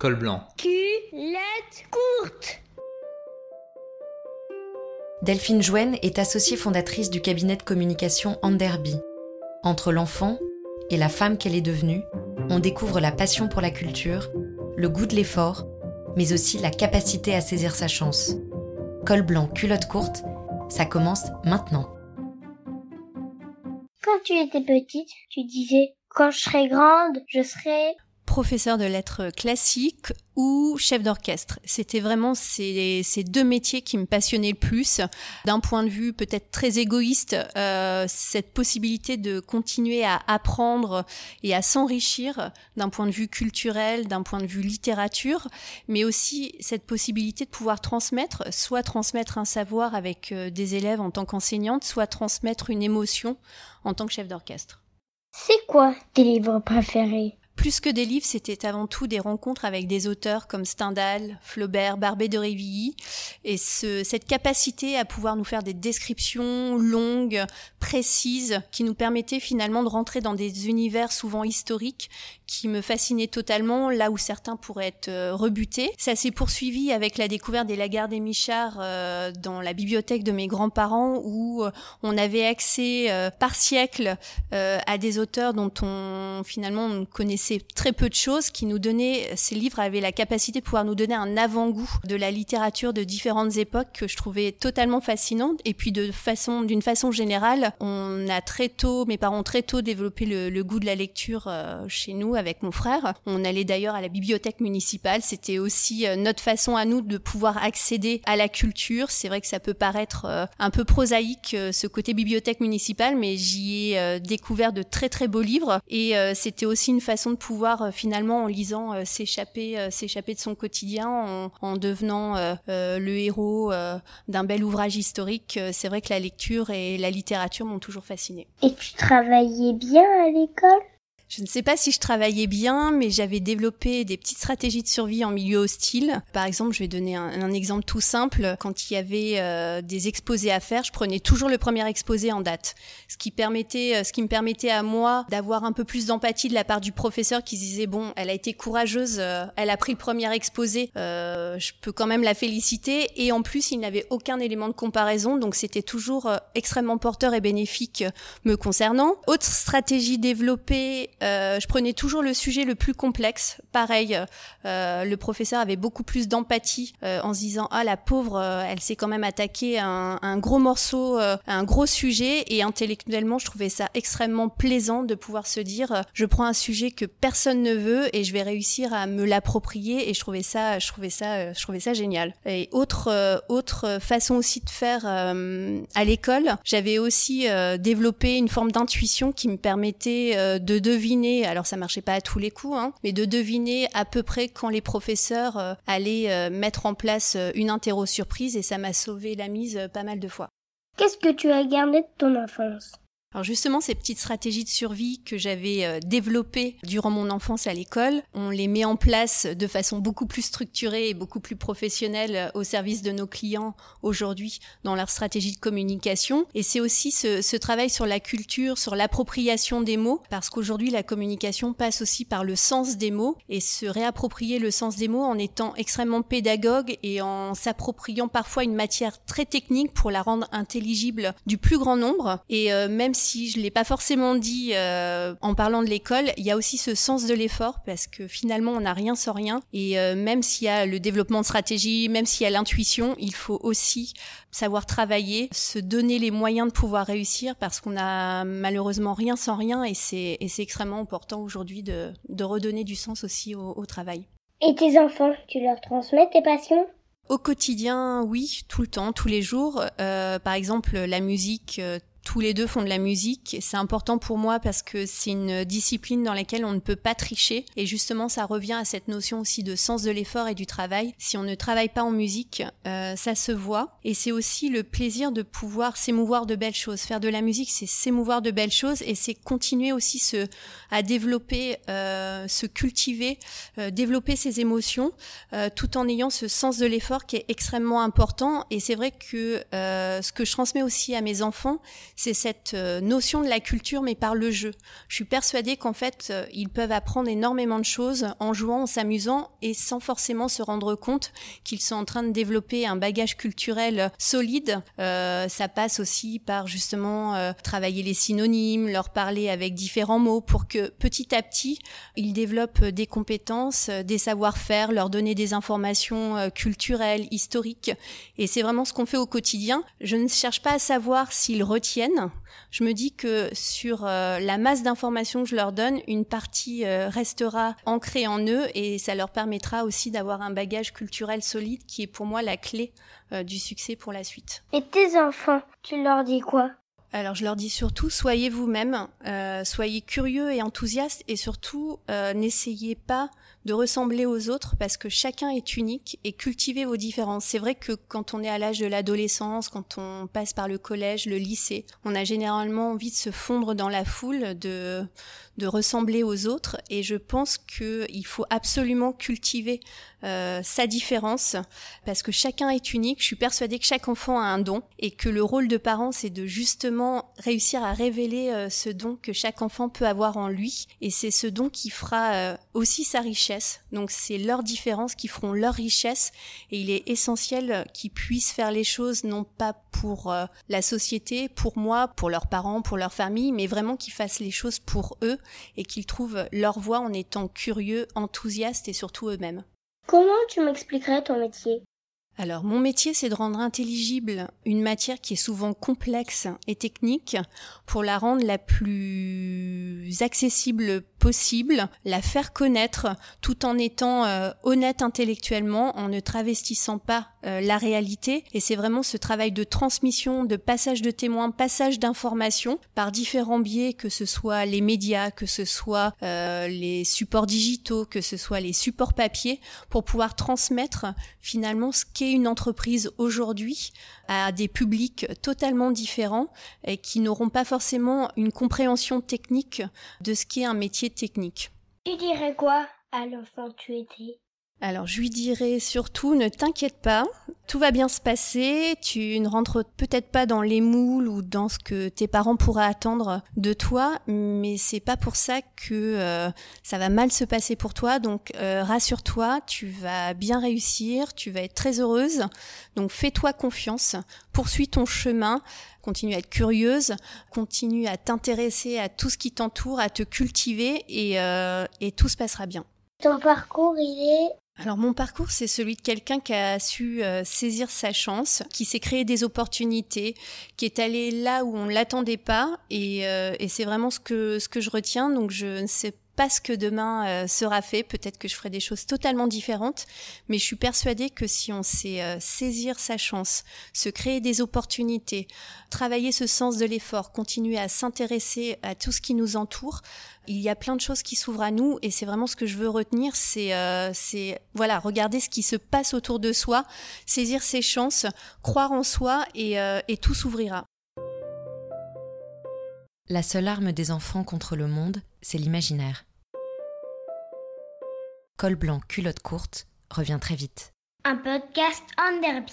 Col blanc. Culotte courte. Delphine Jouen est associée fondatrice du cabinet de communication Anderby. Entre l'enfant et la femme qu'elle est devenue, on découvre la passion pour la culture, le goût de l'effort, mais aussi la capacité à saisir sa chance. Col blanc, culotte courte, ça commence maintenant. Quand tu étais petite, tu disais quand je serai grande, je serai professeur de lettres classiques ou chef d'orchestre. C'était vraiment ces, deux métiers qui me passionnaient le plus. D'un point de vue peut-être très égoïste, euh, cette possibilité de continuer à apprendre et à s'enrichir d'un point de vue culturel, d'un point de vue littérature, mais aussi cette possibilité de pouvoir transmettre, soit transmettre un savoir avec euh, des élèves en tant qu'enseignante, soit transmettre une émotion en tant que chef d'orchestre. C'est quoi tes livres préférés? Plus que des livres, c'était avant tout des rencontres avec des auteurs comme Stendhal, Flaubert, Barbé de Révilly, et ce, cette capacité à pouvoir nous faire des descriptions longues, précises, qui nous permettaient finalement de rentrer dans des univers souvent historiques qui me fascinaient totalement, là où certains pourraient être euh, rebutés. Ça s'est poursuivi avec la découverte des Lagarde et Michard euh, dans la bibliothèque de mes grands-parents, où euh, on avait accès par siècle à des auteurs dont on finalement on connaissait très peu de choses qui nous donnaient, ces livres avaient la capacité de pouvoir nous donner un avant-goût de la littérature de différentes époques que je trouvais totalement fascinante. Et puis de façon, d'une façon générale, on a très tôt, mes parents ont très tôt développé le, goût de la lecture euh, chez nous avec mon frère. On allait d'ailleurs à la bibliothèque municipale. C'était aussi euh, notre façon à nous de pouvoir accéder à la culture. C'est vrai que ça peut paraître euh, un peu prosaïque ce côté bibliothèque municipale, mais j'y ai découvert de très très beaux livres et c'était aussi une façon de pouvoir euh, finalement en lisant euh, s'échapper euh, s'échapper de son quotidien en, en devenant le héros d'un bel ouvrage historique. C'est vrai que la lecture et la littérature m'ont toujours fasciné. Et tu travaillais bien à l'école? Je ne sais pas si je travaillais bien, mais j'avais développé des petites stratégies de survie en milieu hostile. Par exemple, je vais donner un, exemple tout simple. Quand il y avait euh, des exposés à faire, je prenais toujours le premier exposé en date, ce qui permettait, euh, ce qui me permettait à moi d'avoir un peu plus d'empathie de la part du professeur qui se disait bon, elle a été courageuse, euh, elle a pris le premier exposé, je peux quand même la féliciter. Et en plus, il n'avait aucun élément de comparaison, donc c'était toujours extrêmement porteur et bénéfique me concernant. Autre stratégie développée euh, je prenais toujours le sujet le plus complexe. Pareil, euh, le professeur avait beaucoup plus d'empathie euh, en se disant ah la pauvre, elle s'est quand même attaquée à un, gros morceau, un gros sujet et intellectuellement je trouvais ça extrêmement plaisant de pouvoir se dire je prends un sujet que personne ne veut et je vais réussir à me l'approprier et je trouvais ça, je trouvais ça, je trouvais ça génial. Et autre autre façon aussi de faire à l'école, j'avais aussi développé une forme d'intuition qui me permettait de deviner alors ça marchait pas à tous les coups, hein, mais de deviner à peu près quand les professeurs euh, allaient euh, mettre en place euh, une interro surprise et ça m'a sauvé la mise pas mal de fois. Qu'est-ce que tu as gardé de ton enfance? Alors justement, ces petites stratégies de survie que j'avais euh, développées durant mon enfance à l'école, on les met en place de façon beaucoup plus structurée et beaucoup plus professionnelle euh, au service de nos clients aujourd'hui dans leur stratégie de communication. Et c'est aussi ce, ce, travail sur la culture, sur l'appropriation des mots, parce qu'aujourd'hui la communication passe aussi par le sens des mots et se réapproprier le sens des mots en étant extrêmement pédagogue et en s'appropriant parfois une matière très technique pour la rendre intelligible du plus grand nombre. Et euh, même si je l'ai pas forcément dit euh, en parlant de l'école, il y a aussi ce sens de l'effort parce que finalement on n'a rien sans rien et euh, même s'il y a le développement de stratégie, même s'il y a l'intuition, il faut aussi savoir travailler, se donner les moyens de pouvoir réussir parce qu'on a malheureusement rien sans rien et c'est extrêmement important aujourd'hui de, de redonner du sens aussi au, au travail. Et tes enfants, tu leur transmets tes passions? Au quotidien, oui, tout le temps, tous les jours. Euh, par exemple, la musique, tous les deux font de la musique. C'est important pour moi parce que c'est une discipline dans laquelle on ne peut pas tricher. Et justement, ça revient à cette notion aussi de sens de l'effort et du travail. Si on ne travaille pas en musique, euh, ça se voit. Et c'est aussi le plaisir de pouvoir s'émouvoir de belles choses. Faire de la musique, c'est s'émouvoir de belles choses et c'est continuer aussi ce, à développer, euh, se cultiver, euh, développer ses émotions, euh, tout en ayant ce sens de l'effort qui est extrêmement important. Et c'est vrai que euh, ce que je transmets aussi à mes enfants, c'est cette euh, notion de la culture, mais par le jeu. Je suis persuadée qu'en fait, euh, ils peuvent apprendre énormément de choses en jouant, en s'amusant et sans forcément se rendre compte qu'ils sont en train de développer un bagage culturel solide. Euh, ça passe aussi par justement euh, travailler les synonymes, leur parler avec différents mots pour que petit à petit, ils développent des compétences, des savoir-faire, leur donner des informations culturelles, historiques. Et c'est vraiment ce qu'on fait au quotidien. Je ne cherche pas à savoir s'ils retiennent. Je me dis que sur euh, la masse d'informations que je leur donne, une partie euh, restera ancrée en eux et ça leur permettra aussi d'avoir un bagage culturel solide qui est pour moi la clé euh, du succès pour la suite. Et tes enfants, tu leur dis quoi? Alors je leur dis surtout soyez vous-même, soyez curieux et enthousiastes et surtout n'essayez pas de ressembler aux autres parce que chacun est unique et cultiver vos différences. C'est vrai que quand on est à l'âge de l'adolescence, quand on passe par le collège, le lycée, on a généralement envie de se fondre dans la foule, de de ressembler aux autres et je pense qu'il faut absolument cultiver euh, sa différence parce que chacun est unique. Je suis persuadée que chaque enfant a un don et que le rôle de parent c'est de justement réussir à révéler euh, ce don que chaque enfant peut avoir en lui et c'est ce don qui fera euh, aussi sa richesse. Donc c'est leurs différences qui feront leur richesse. Et il est essentiel qu'ils puissent faire les choses non pas pour la société, pour moi, pour leurs parents, pour leur famille, mais vraiment qu'ils fassent les choses pour eux et qu'ils trouvent leur voie en étant curieux, enthousiastes et surtout eux-mêmes. Comment tu m'expliquerais ton métier? Alors, mon métier, c'est de rendre intelligible une matière qui est souvent complexe et technique pour la rendre la plus accessible possible, la faire connaître tout en étant euh, honnête intellectuellement, en ne travestissant pas euh, la réalité. Et c'est vraiment ce travail de transmission, de passage de témoins, passage d'informations par différents biais, que ce soit les médias, que ce soit euh, les supports digitaux, que ce soit les supports papier, pour pouvoir transmettre finalement ce qu'est une entreprise aujourd'hui à des publics totalement différents et qui n'auront pas forcément une compréhension technique de ce qu'est un métier technique. Tu dirais quoi à l'enfant tu étais alors je lui dirais surtout ne t'inquiète pas, tout va bien se passer, tu ne rentres peut-être pas dans les moules ou dans ce que tes parents pourraient attendre de toi, mais c'est pas pour ça que euh, ça va mal se passer pour toi. Donc euh, rassure-toi, tu vas bien réussir, tu vas être très heureuse. Donc fais-toi confiance, poursuis ton chemin, continue à être curieuse, continue à t'intéresser à tout ce qui t'entoure, à te cultiver et, euh, et tout se passera bien. Ton parcours, il est alors mon parcours, c'est celui de quelqu'un qui a su euh, saisir sa chance, qui s'est créé des opportunités, qui est allé là où on l'attendait pas, et, euh, et c'est vraiment ce que ce que je retiens. Donc je ne sais pas ce que demain euh, sera fait. Peut-être que je ferai des choses totalement différentes, mais je suis persuadée que si on sait euh, saisir sa chance, se créer des opportunités, travailler ce sens de l'effort, continuer à s'intéresser à tout ce qui nous entoure, il y a plein de choses qui s'ouvrent à nous et c'est vraiment ce que je veux retenir, c'est euh, c'est voilà regarder ce qui se passe autour de soi, saisir ses chances, croire en soi et, et tout s'ouvrira. La seule arme des enfants contre le monde, c'est l'imaginaire. Col blanc, culotte courte revient très vite. Un podcast en derby.